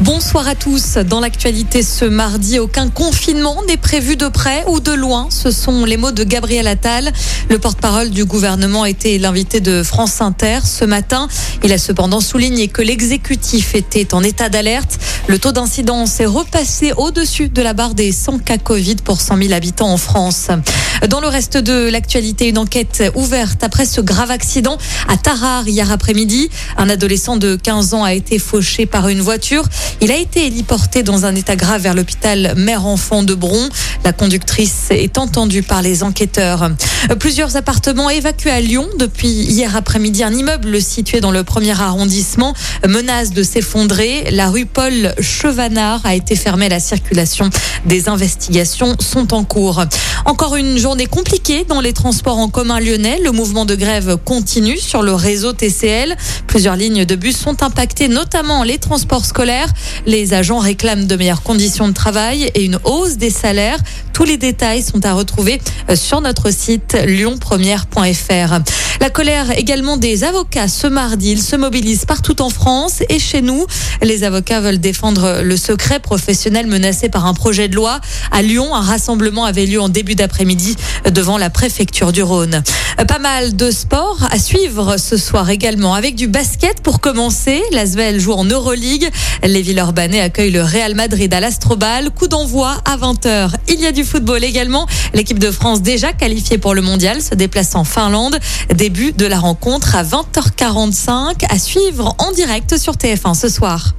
Bonsoir à tous. Dans l'actualité ce mardi, aucun confinement n'est prévu de près ou de loin. Ce sont les mots de Gabriel Attal. Le porte-parole du gouvernement était l'invité de France Inter ce matin. Il a cependant souligné que l'exécutif était en état d'alerte. Le taux d'incidence est repassé au-dessus de la barre des 100 cas Covid pour 100 000 habitants en France. Dans le reste de l'actualité, une enquête ouverte après ce grave accident à Tarare hier après-midi. Un adolescent de 15 ans a été fauché par une voiture. Il a été héliporté dans un état grave vers l'hôpital mère-enfant de Bron. La conductrice est entendue par les enquêteurs. Plusieurs appartements évacués à Lyon depuis hier après-midi. Un immeuble situé dans le premier arrondissement menace de s'effondrer. La rue Paul Chevanard a été fermée la circulation. Des investigations sont en cours. Encore une journée compliquée dans les transports en commun lyonnais. Le mouvement de grève continue sur le réseau TCL. Plusieurs lignes de bus sont impactées, notamment les transports scolaires. Les agents réclament de meilleures conditions de travail et une hausse des salaires. Tous les détails sont à retrouver sur notre site lyonpremière.fr. La colère également des avocats ce mardi. Ils se mobilisent partout en France et chez nous. Les avocats veulent défendre le secret professionnel menacé par un projet de loi. À Lyon, un rassemblement avait lieu en début d'après-midi devant la préfecture du Rhône. Pas mal de sport à suivre ce soir également avec du basket pour commencer. L'Asvel joue en Euroleague. Les Villeurbanais accueillent le Real Madrid à l'Astrobal. Coup d'envoi à 20h. Il y a du football également. L'équipe de France déjà qualifiée pour le mondial se déplace en Finlande. Début de la rencontre à 20h45 à suivre en direct sur TF1 ce soir.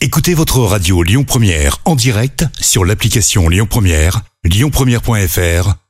Écoutez votre radio Lyon Première en direct sur l'application Lyon Première, lyonpremière.fr